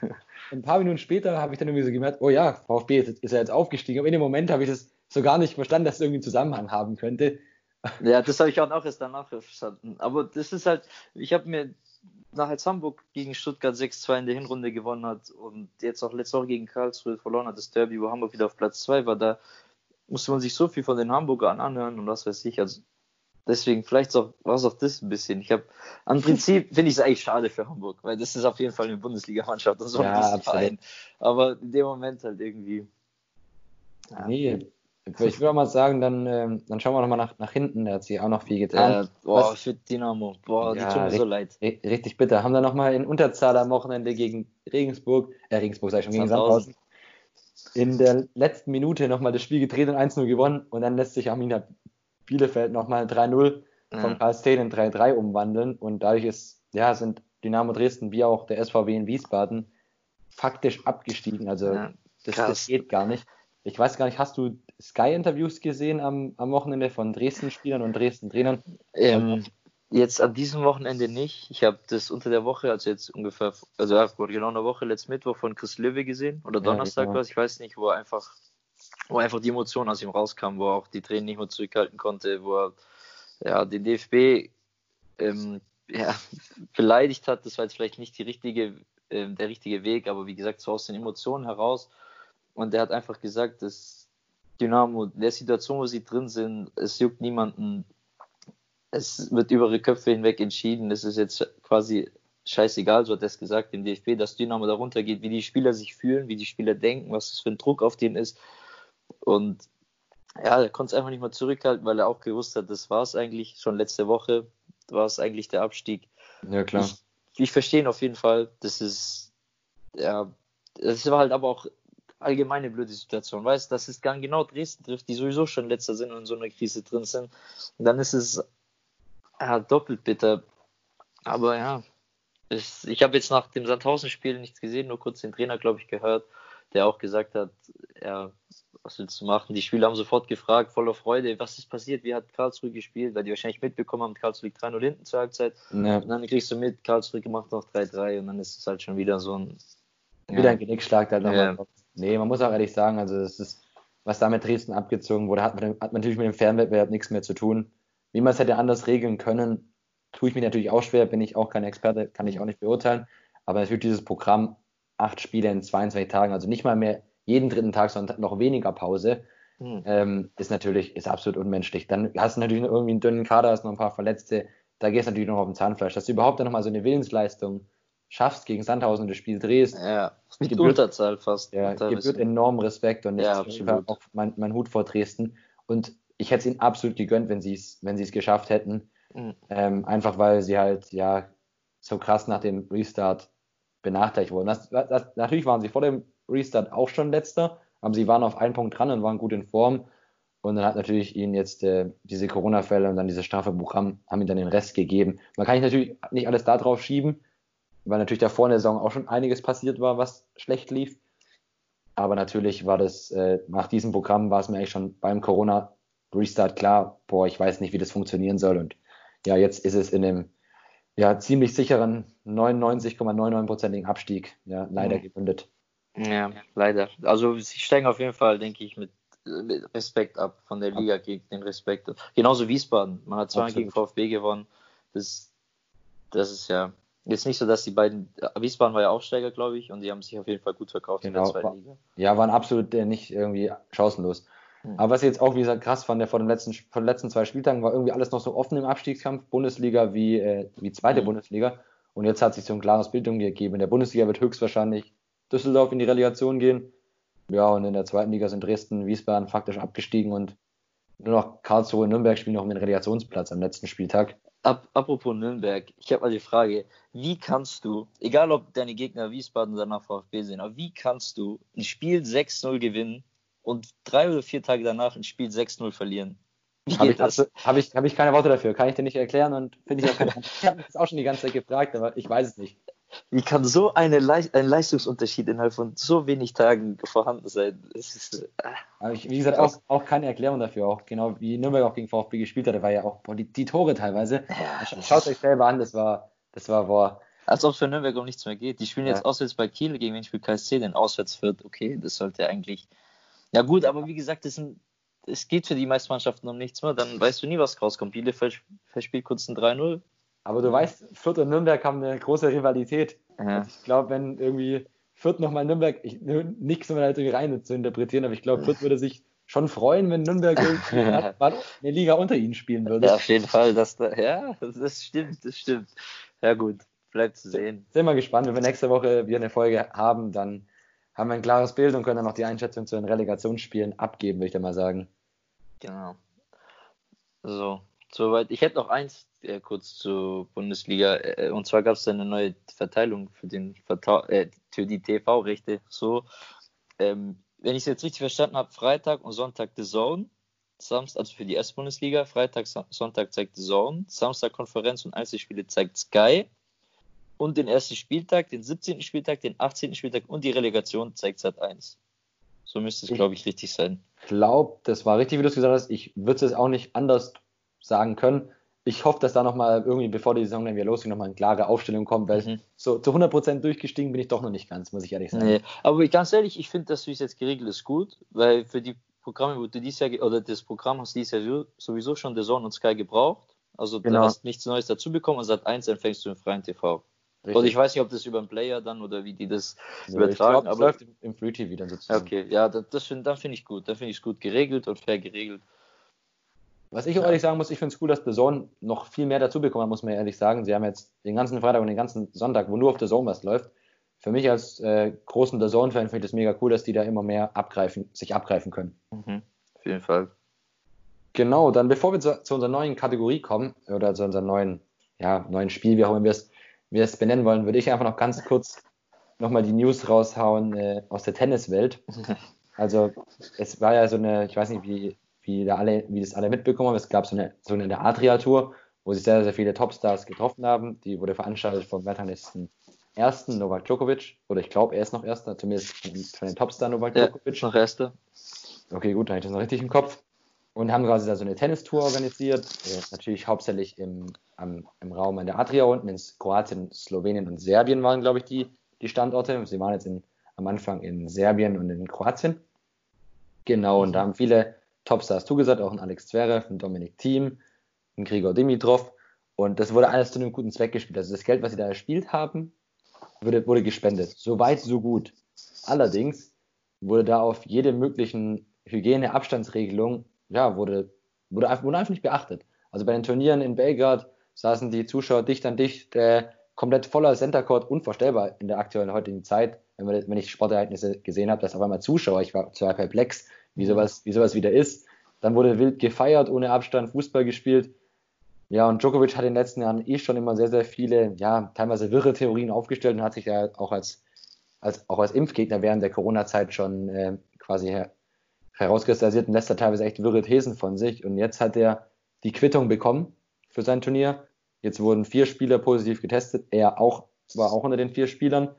Ein paar Minuten später habe ich dann irgendwie so gemerkt, oh ja, VfB ist, ist er jetzt aufgestiegen. Aber in dem Moment habe ich das so gar nicht verstanden, dass es irgendwie einen Zusammenhang haben könnte. Ja, das habe ich auch erst danach verstanden. Aber das ist halt, ich habe mir nach als Hamburg gegen Stuttgart 6-2 in der Hinrunde gewonnen hat und jetzt auch letzte Woche gegen Karlsruhe verloren hat, das Derby, wo Hamburg wieder auf Platz 2 war, da musste man sich so viel von den Hamburgern anhören und was weiß ich. Also deswegen, vielleicht war es auch das ein bisschen. Ich habe, am Prinzip finde ich es eigentlich schade für Hamburg, weil das ist auf jeden Fall eine Bundesligamannschaft und so ein ja, Verein. Aber in dem Moment halt irgendwie. Ja. Nee, ich würde auch mal sagen, dann, ähm, dann schauen wir nochmal nach, nach hinten. Der hat sich auch noch viel getan. Äh, boah, Was? für Dynamo. Boah, ja, die tun mir so leid. Richtig bitter. Haben dann nochmal in Unterzahl am Wochenende gegen Regensburg, äh, Regensburg sag ich schon, gegen Sandhausen, in der letzten Minute nochmal das Spiel gedreht und 1-0 gewonnen. Und dann lässt sich Arminia Bielefeld nochmal 3-0 vom KST in 3-3 umwandeln. Und dadurch ist, ja, sind Dynamo Dresden wie auch der SVW in Wiesbaden faktisch abgestiegen. Also ja, das, das geht gar nicht. Ich weiß gar nicht, hast du Sky-Interviews gesehen am, am Wochenende von Dresden-Spielern und Dresden-Trainern? Ähm, jetzt an diesem Wochenende nicht. Ich habe das unter der Woche, also jetzt ungefähr, also ja, vor genau einer Woche, letzten Mittwoch von Chris Löwe gesehen oder Donnerstag ja, genau. was, ich weiß nicht, wo er einfach, wo einfach die Emotionen aus ihm rauskam, wo er auch die Tränen nicht mehr zurückhalten konnte, wo er ja, den DFB ähm, ja, beleidigt hat. Das war jetzt vielleicht nicht die richtige, äh, der richtige Weg, aber wie gesagt, so aus den Emotionen heraus. Und er hat einfach gesagt, dass Dynamo, der Situation, wo sie drin sind, es juckt niemanden. Es wird über ihre Köpfe hinweg entschieden. Es ist jetzt quasi scheißegal, so hat er es gesagt im DFB, dass Dynamo darunter geht, wie die Spieler sich fühlen, wie die Spieler denken, was das für ein Druck auf denen ist. Und ja, er konnte es einfach nicht mehr zurückhalten, weil er auch gewusst hat, das war es eigentlich. Schon letzte Woche war es eigentlich der Abstieg. Ja, klar. Ich, ich verstehe ihn auf jeden Fall. Das ist, ja, das war halt aber auch allgemeine blöde Situation. Weißt dass es dann genau Dresden trifft, die sowieso schon letzter sind und in so einer Krise drin sind. Und dann ist es ja, doppelt bitter. Aber ja, ich, ich habe jetzt nach dem Sandhausen-Spiel nichts gesehen, nur kurz den Trainer, glaube ich, gehört, der auch gesagt hat, ja, was willst du machen? Die Spieler haben sofort gefragt, voller Freude, was ist passiert? Wie hat Karlsruhe gespielt? Weil die wahrscheinlich mitbekommen haben, Karlsruhe liegt 3-0 hinten zur Halbzeit. Ja. Und dann kriegst du mit, Karlsruhe gemacht noch 3-3 und dann ist es halt schon wieder so ein wieder ein Genickschlag da nochmal. Nee, man muss auch ehrlich sagen, also das ist, was da mit Dresden abgezogen wurde, hat, hat man natürlich mit dem Fernwettbewerb nichts mehr zu tun. Wie man es hätte anders regeln können, tue ich mir natürlich auch schwer, bin ich auch kein Experte, kann ich auch nicht beurteilen. Aber natürlich dieses Programm, acht Spiele in 22 Tagen, also nicht mal mehr jeden dritten Tag, sondern noch weniger Pause, mhm. ähm, ist natürlich, ist absolut unmenschlich. Dann hast du natürlich irgendwie einen dünnen Kader, hast noch ein paar Verletzte, da gehst du natürlich noch auf den Zahnfleisch. Dass du überhaupt dann nochmal so eine Willensleistung schaffst gegen Sandhausen das Spiel drehst. Ja, mit gebührt, Unterzahl fast. Ja, gebührt enormen Respekt und ja, auch mein, mein Hut vor Dresden. Und ich hätte es ihnen absolut gegönnt, wenn sie es wenn geschafft hätten. Mhm. Ähm, einfach weil sie halt ja so krass nach dem Restart benachteiligt wurden. Das, das, natürlich waren sie vor dem Restart auch schon letzter, aber sie waren auf einen Punkt dran und waren gut in Form. Und dann hat natürlich ihnen jetzt äh, diese Corona-Fälle und dann dieses Strafeprogramm haben ihnen dann den Rest gegeben. Man kann natürlich nicht alles da drauf schieben, weil natürlich davor in der Saison auch schon einiges passiert war, was schlecht lief. Aber natürlich war das, äh, nach diesem Programm war es mir eigentlich schon beim Corona-Restart klar, boah, ich weiß nicht, wie das funktionieren soll. Und ja, jetzt ist es in einem ja, ziemlich sicheren 99,99%igen Abstieg ja, leider mhm. gemündet. Ja, leider. Also sie steigen auf jeden Fall, denke ich, mit, mit Respekt ab von der Liga gegen den Respekt. Genauso Wiesbaden. Man hat zweimal gegen VfB gewonnen. Das, das ist ja jetzt nicht so, dass die beiden. Wiesbaden war ja Aufsteiger, glaube ich, und die haben sich auf jeden Fall gut verkauft genau, in der genau, zweiten Liga. Ja, waren absolut äh, nicht irgendwie chancenlos. Hm. Aber was ich jetzt auch, wie gesagt, krass fand, der vor den letzten, von den letzten zwei Spieltagen war irgendwie alles noch so offen im Abstiegskampf, Bundesliga wie, äh, wie zweite hm. Bundesliga. Und jetzt hat sich so ein klares Bild gegeben. In der Bundesliga wird höchstwahrscheinlich Düsseldorf in die Relegation gehen. Ja, und in der zweiten Liga sind Dresden, Wiesbaden faktisch abgestiegen und nur noch Karlsruhe und Nürnberg spielen noch um den Relegationsplatz am letzten Spieltag. Ab, apropos Nürnberg, ich habe mal die Frage, wie kannst du, egal ob deine Gegner Wiesbaden oder nach VfB sind, aber wie kannst du ein Spiel 6-0 gewinnen und drei oder vier Tage danach ein Spiel 6-0 verlieren? Wie Habe ich, hab ich, hab ich keine Worte dafür, kann ich dir nicht erklären und finde ich auch keine Ich habe das auch schon die ganze Zeit gefragt, aber ich weiß es nicht. Wie kann so eine Le ein Leistungsunterschied innerhalb von so wenig Tagen vorhanden sein? Ist, äh, ich, wie gesagt, auch, auch, keine Erklärung dafür. Auch genau wie Nürnberg auch gegen VfB gespielt hat, da war ja auch boah, die, die, Tore teilweise. Ja, Schaut euch selber an, das war, das war boah. Als ob es für Nürnberg um nichts mehr geht. Die spielen ja. jetzt auswärts bei Kiel, gegen wen spielt KSC, denn auswärts führt, okay, das sollte eigentlich. Ja gut, aber wie gesagt, das sind, es geht für die meisten Mannschaften um nichts mehr, dann weißt du nie, was rauskommt. Bielefeld verspielt kurz ein 3-0, aber du weißt, Fürth und Nürnberg haben eine große Rivalität. Ja. ich glaube, wenn irgendwie Fürth nochmal Nürnberg, ich, nichts um halt irgendwie rein zu interpretieren, aber ich glaube, Fürth würde sich schon freuen, wenn Nürnberg eine Liga unter ihnen spielen würde. Ja, auf jeden Fall. Das da, ja, das stimmt, das stimmt. Ja, gut, bleibt zu sehen. Sind wir gespannt. Wenn wir nächste Woche wieder eine Folge haben, dann haben wir ein klares Bild und können dann noch die Einschätzung zu den Relegationsspielen abgeben, würde ich da mal sagen. Genau. So, soweit. Ich hätte noch eins äh, kurz zur Bundesliga. Äh, und zwar gab es eine neue Verteilung für, den Verta äh, für die TV-Rechte. So, ähm, wenn ich es jetzt richtig verstanden habe, Freitag und Sonntag The Zone. Samstag, also für die S-Bundesliga, Freitag, Sonntag zeigt The Zone, Samstag Konferenz und Einzelspiele zeigt Sky. Und den ersten Spieltag, den 17. Spieltag, den 18. Spieltag und die Relegation zeigt Sat 1. So müsste es, glaube ich, richtig sein. Ich glaube, das war richtig, wie du es gesagt hast. Ich würde es auch nicht anders sagen können. Ich hoffe, dass da nochmal irgendwie, bevor die Saison dann wieder losgeht, nochmal eine klare Aufstellung kommt, weil mhm. so zu 100% durchgestiegen bin ich doch noch nicht ganz, muss ich ehrlich sagen. Nee, aber ganz ehrlich, ich finde, dass wie es jetzt geregelt ist, gut, weil für die Programme, wo du dieses Jahr, oder das Programm hast dieses Jahr sowieso schon der Zone und Sky gebraucht. Also genau. du hast nichts Neues dazu bekommen und seit 1 empfängst du im freien TV. Richtig. Und ich weiß nicht, ob das über einen Player dann oder wie die das nee, übertragen. Ich glaub, aber läuft im Free TV dann sozusagen. Okay, ja, das, das find, dann finde ich gut. Dann finde ich es gut geregelt und fair geregelt. Was ich auch ehrlich sagen muss, ich finde es cool, dass The Zone noch viel mehr dazu bekommen hat, muss man ehrlich sagen. Sie haben jetzt den ganzen Freitag und den ganzen Sonntag, wo nur auf The Zone was läuft. Für mich als äh, großen The Zone-Fan finde ich das mega cool, dass die da immer mehr abgreifen, sich abgreifen können. Mhm, auf jeden Fall. Genau, dann bevor wir zu, zu, unserer neuen Kategorie kommen, oder zu unserem neuen, ja, neuen Spiel, wie auch immer wir es, benennen wollen, würde ich einfach noch ganz kurz nochmal die News raushauen äh, aus der Tenniswelt. Also es war ja so eine, ich weiß nicht, wie wie, da alle, wie das alle mitbekommen haben. Es gab so eine, so eine Adria-Tour, wo sich sehr, sehr viele Topstars getroffen haben. Die wurde veranstaltet vom Weltranglisten ersten Novak Djokovic. Oder ich glaube, er ist noch erster, zumindest von den Topstar Novak ja, Djokovic. noch erster. Okay, gut, dann habe ich das noch richtig im Kopf. Und haben quasi da so eine Tennistour organisiert. Äh, natürlich hauptsächlich im, am, im Raum an der Adria unten. In Kroatien, Slowenien und Serbien waren, glaube ich, die, die Standorte. Sie waren jetzt in am Anfang in Serbien und in Kroatien. Genau, und da haben viele Topstars zugesagt, auch ein Alex Zverev, ein Dominik Thiem, ein Grigor Dimitrov. Und das wurde alles zu einem guten Zweck gespielt. Also das Geld, was sie da erspielt haben, wurde, wurde gespendet. So weit, so gut. Allerdings wurde da auf jede möglichen Hygieneabstandsregelung, ja, wurde, wurde, einfach, wurde einfach nicht beachtet. Also bei den Turnieren in Belgrad saßen die Zuschauer dicht an dicht, äh, komplett voller Center Court, unvorstellbar in der aktuellen heutigen Zeit, wenn, wir, wenn ich Sportereignisse gesehen habe, dass auf einmal Zuschauer, ich war zwar perplex, wie sowas, wie sowas wieder ist. Dann wurde wild gefeiert, ohne Abstand, Fußball gespielt. Ja, und Djokovic hat in den letzten Jahren eh schon immer sehr, sehr viele, ja, teilweise wirre Theorien aufgestellt und hat sich ja auch als, als, auch als Impfgegner während der Corona-Zeit schon äh, quasi her, herauskristallisiert und lässt da teilweise echt wirre Thesen von sich. Und jetzt hat er die Quittung bekommen für sein Turnier. Jetzt wurden vier Spieler positiv getestet. Er auch, war auch unter den vier Spielern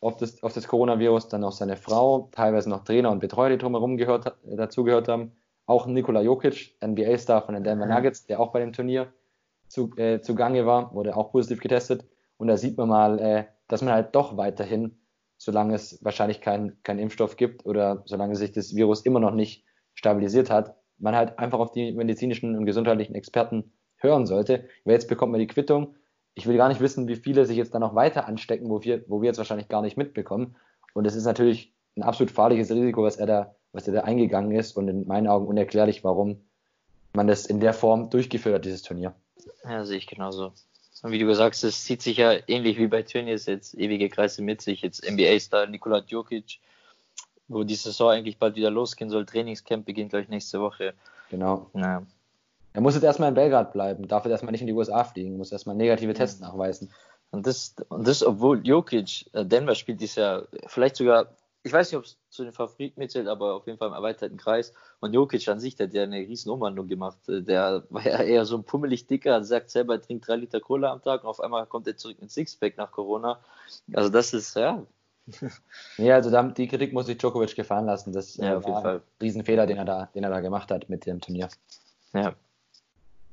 auf das, auf das Coronavirus. Dann auch seine Frau, teilweise noch Trainer und Betreuer, die drumherum gehört, dazugehört haben. Auch Nikola Jokic, NBA-Star von den Denver mhm. Nuggets, der auch bei dem Turnier zu, äh, zugange war, wurde auch positiv getestet. Und da sieht man mal, äh, dass man halt doch weiterhin, solange es wahrscheinlich keinen kein Impfstoff gibt oder solange sich das Virus immer noch nicht stabilisiert hat, man halt einfach auf die medizinischen und gesundheitlichen Experten hören sollte. Weil jetzt bekommt man die Quittung. Ich will gar nicht wissen, wie viele sich jetzt da noch weiter anstecken, wo wir, wo wir jetzt wahrscheinlich gar nicht mitbekommen. Und es ist natürlich ein absolut fahrliches Risiko, was er da, was er da eingegangen ist und in meinen Augen unerklärlich, warum man das in der Form durchgeführt hat, dieses Turnier. Ja, sehe ich genauso. Und wie du gesagt hast, es zieht sich ja ähnlich wie bei Turniers jetzt ewige Kreise mit sich. Jetzt NBA-Star Nikola Djokic, wo die Saison eigentlich bald wieder losgehen soll. Trainingscamp beginnt, glaube ich, nächste Woche. Genau. Ja. Er muss jetzt erstmal in Belgrad bleiben, darf jetzt erstmal nicht in die USA fliegen, muss erstmal negative Tests nachweisen. Und das, und das, obwohl Jokic, äh, Denver spielt dieses Jahr vielleicht sogar ich weiß nicht, ob es zu den Favoriten mitzählt, aber auf jeden Fall im erweiterten Kreis. Und Jokic an sich, der hat ja eine riesen Umwandlung gemacht. Der war ja eher so ein pummelig dicker, sagt selber, er trinkt drei Liter Cola am Tag und auf einmal kommt er zurück mit Sixpack nach Corona. Also das ist, ja. Ja, also die Kritik muss sich Djokovic gefallen lassen. Das ja, auf jeden Fall. ein Riesenfehler, den er, da, den er da gemacht hat mit dem Turnier. Ja.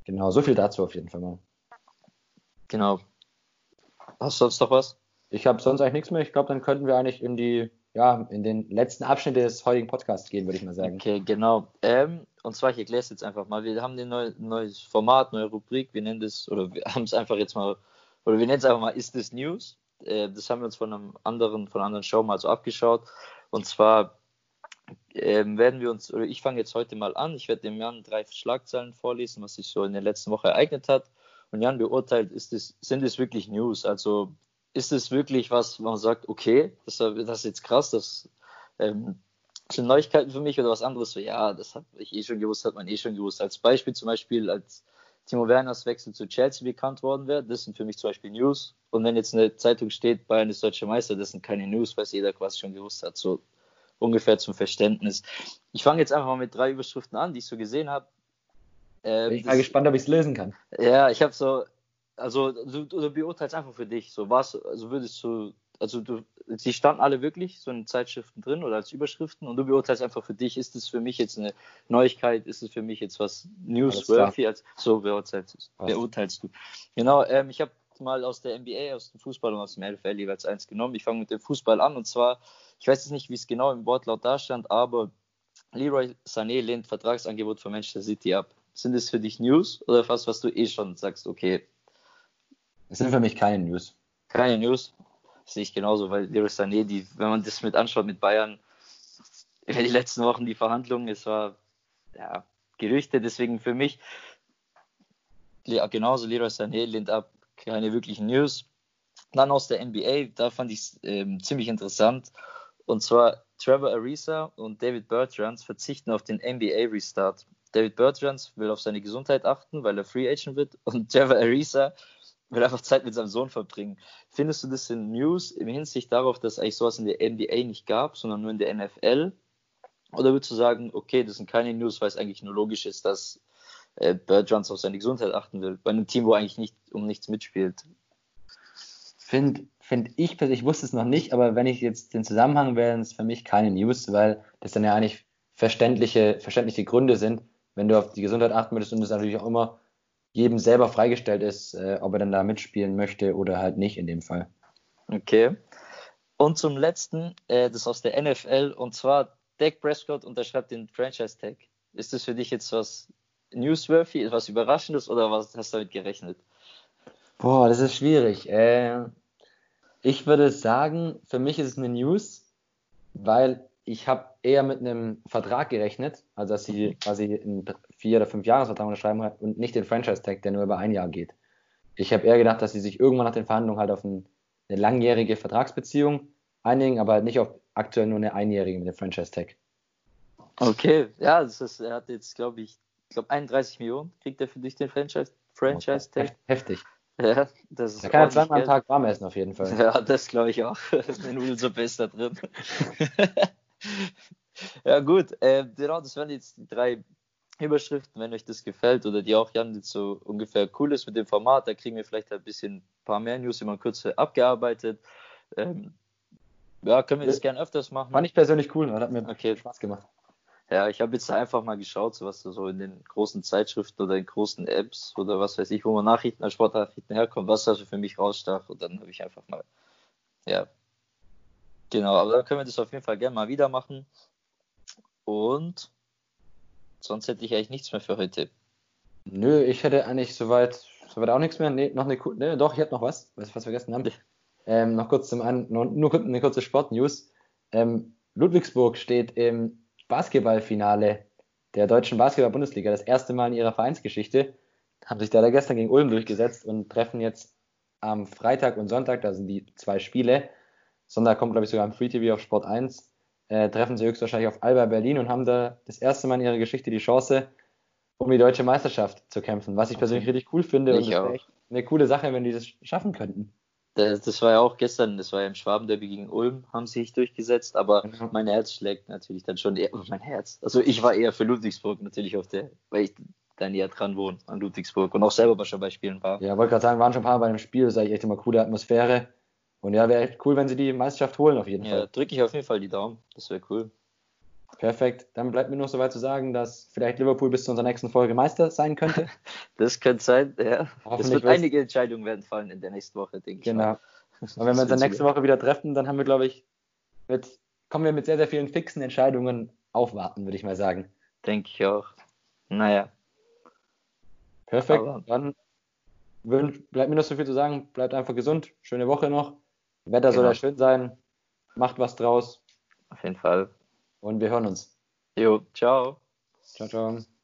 Genau, so viel dazu auf jeden Fall mal. Genau. Hast du sonst noch was? Ich habe sonst eigentlich nichts mehr. Ich glaube, dann könnten wir eigentlich in die ja, in den letzten Abschnitt des heutigen Podcasts gehen, würde ich mal sagen. Okay, genau. Ähm, und zwar, ich erkläre es jetzt einfach mal. Wir haben ein neu, neues Format, neue Rubrik. Wir nennen das, oder wir haben es einfach jetzt mal, oder wir nennen es einfach mal Ist this News? Äh, das haben wir uns von einem anderen, von einer anderen Show mal so abgeschaut. Und zwar ähm, werden wir uns, oder ich fange jetzt heute mal an. Ich werde dem Jan drei Schlagzeilen vorlesen, was sich so in der letzten Woche ereignet hat. Und Jan beurteilt, ist es, sind es wirklich News? Also ist es wirklich was, wo man sagt, okay, das, das ist jetzt krass, das ähm, sind Neuigkeiten für mich oder was anderes? So, ja, das habe ich eh schon gewusst, hat man eh schon gewusst. Als Beispiel zum Beispiel, als Timo Werners Wechsel zu Chelsea bekannt worden wäre, das sind für mich zum Beispiel News. Und wenn jetzt eine Zeitung steht, Bayern ist deutscher Meister, das sind keine News, weil es jeder quasi schon gewusst hat. So ungefähr zum Verständnis. Ich fange jetzt einfach mal mit drei Überschriften an, die ich so gesehen habe. Ähm, ich bin mal gespannt, ob ich es lösen kann. Ja, ich habe so also du, du beurteilst einfach für dich. So was, also würdest du, also du, sie standen alle wirklich so in Zeitschriften drin oder als Überschriften und du beurteilst einfach für dich, ist es für mich jetzt eine Neuigkeit, ist es für mich jetzt was newsworthy, als so beurteilst, beurteilst du. Genau, ähm, ich habe mal aus der NBA, aus dem Fußball und aus dem LFL jeweils eins genommen. Ich fange mit dem Fußball an und zwar, ich weiß jetzt nicht, wie es genau im Wortlaut da stand, aber Leroy Sané lehnt Vertragsangebot von Manchester City ab. Sind es für dich News oder was, was du eh schon sagst, okay, es sind für mich keine News. Keine News. sehe ich genauso, weil Leroy Sané, die, wenn man das mit anschaut mit Bayern, die letzten Wochen die Verhandlungen, es war ja, Gerüchte, deswegen für mich genauso Leroy Sané lehnt ab, keine wirklichen News. Dann aus der NBA, da fand ich es ähm, ziemlich interessant. Und zwar Trevor Ariza und David Bertrands verzichten auf den NBA Restart. David Bertrands will auf seine Gesundheit achten, weil er Free Agent wird. Und Trevor Ariza will einfach Zeit mit seinem Sohn verbringen. Findest du das in News im Hinsicht darauf, dass eigentlich sowas in der NBA nicht gab, sondern nur in der NFL? Oder würdest du sagen, okay, das sind keine News, weil es eigentlich nur logisch ist, dass äh, Bergeron auf seine Gesundheit achten will, bei einem Team, wo eigentlich nicht um nichts mitspielt? Finde find ich persönlich, ich wusste es noch nicht, aber wenn ich jetzt den Zusammenhang wäre, ist es für mich keine News, weil das dann ja eigentlich verständliche, verständliche Gründe sind, wenn du auf die Gesundheit achten möchtest und das natürlich auch immer jedem selber freigestellt ist, äh, ob er dann da mitspielen möchte oder halt nicht in dem Fall. Okay. Und zum letzten, äh, das aus der NFL, und zwar Dak Prescott unterschreibt den Franchise-Tag. Ist das für dich jetzt was newsworthy, etwas Überraschendes oder was hast du damit gerechnet? Boah, das ist schwierig. Äh, ich würde sagen, für mich ist es eine News, weil ich habe eher mit einem Vertrag gerechnet, also dass sie quasi einen vier oder fünf Jahresvertrag unterschreiben und nicht den Franchise-Tag, der nur über ein Jahr geht. Ich habe eher gedacht, dass sie sich irgendwann nach den Verhandlungen halt auf ein, eine langjährige Vertragsbeziehung einigen, aber halt nicht auf aktuell nur eine einjährige mit dem Franchise-Tag. Okay, ja, das ist, er hat jetzt, glaube ich, glaube 31 Millionen kriegt er für dich den Franchise-Tag. Franchise Heftig. Ja, das ist da kann er zweimal am Tag warm essen, auf jeden Fall. Ja, das glaube ich auch. Eine Nudelsuppe ist da drin. ja, gut. Äh, genau, das waren jetzt die drei Überschriften. Wenn euch das gefällt oder die auch Jan jetzt so ungefähr cool ist mit dem Format, da kriegen wir vielleicht ein bisschen ein paar mehr News immer kurz abgearbeitet. Ähm, ja, können wir das gerne öfters machen. Fand ich persönlich cool, hat mir okay. Spaß gemacht. Ja, ich habe jetzt einfach mal geschaut, so was so in den großen Zeitschriften oder in großen Apps oder was weiß ich, wo man Nachrichten als Sportnachrichten herkommt, was also für mich rausstach und dann habe ich einfach mal, ja, genau, aber dann können wir das auf jeden Fall gerne mal wieder machen und sonst hätte ich eigentlich nichts mehr für heute. Nö, ich hätte eigentlich soweit, soweit auch nichts mehr. Nee, noch eine, nee, doch, ich hätte noch was, was ich fast vergessen habe. Ähm, noch kurz zum An, nur, nur eine kurze Sportnews. Ähm, Ludwigsburg steht im Basketballfinale der deutschen Basketball-Bundesliga. Das erste Mal in ihrer Vereinsgeschichte. Haben sich da gestern gegen Ulm durchgesetzt und treffen jetzt am Freitag und Sonntag, da sind die zwei Spiele. Sonntag kommt, glaube ich, sogar am Free TV auf Sport 1. Äh, treffen sie höchstwahrscheinlich auf Alba Berlin und haben da das erste Mal in ihrer Geschichte die Chance, um die deutsche Meisterschaft zu kämpfen. Was ich persönlich richtig cool finde. Ich und das wäre echt eine coole Sache, wenn die das schaffen könnten. Das, war ja auch gestern, das war ja im Schwabenderby gegen Ulm, haben sie sich durchgesetzt, aber genau. mein Herz schlägt natürlich dann schon eher, mein Herz. Also ich war eher für Ludwigsburg natürlich auf der, weil ich da näher dran wohne an Ludwigsburg und auch selber schon bei Spielen war. Ja, wollte gerade sagen, waren schon ein paar Mal bei dem Spiel, ist eigentlich echt immer coole Atmosphäre. Und ja, wäre echt cool, wenn sie die Meisterschaft holen auf jeden ja, Fall. Ja, drücke ich auf jeden Fall die Daumen, das wäre cool. Perfekt. Dann bleibt mir nur soweit zu sagen, dass vielleicht Liverpool bis zu unserer nächsten Folge Meister sein könnte. das könnte sein, ja. Es wird einige Entscheidungen werden fallen in der nächsten Woche, denke genau. ich. Genau. Und wenn wir uns dann nächste Woche wieder treffen, dann haben wir, glaube ich, mit, kommen wir mit sehr, sehr vielen fixen Entscheidungen aufwarten, würde ich mal sagen. Denke ich auch. Naja. Perfekt. Aber dann bleibt mir noch so viel zu sagen. Bleibt einfach gesund. Schöne Woche noch. Wetter genau. soll ja schön sein. Macht was draus. Auf jeden Fall. Und wir hören uns. Jo, ciao. Ciao, ciao.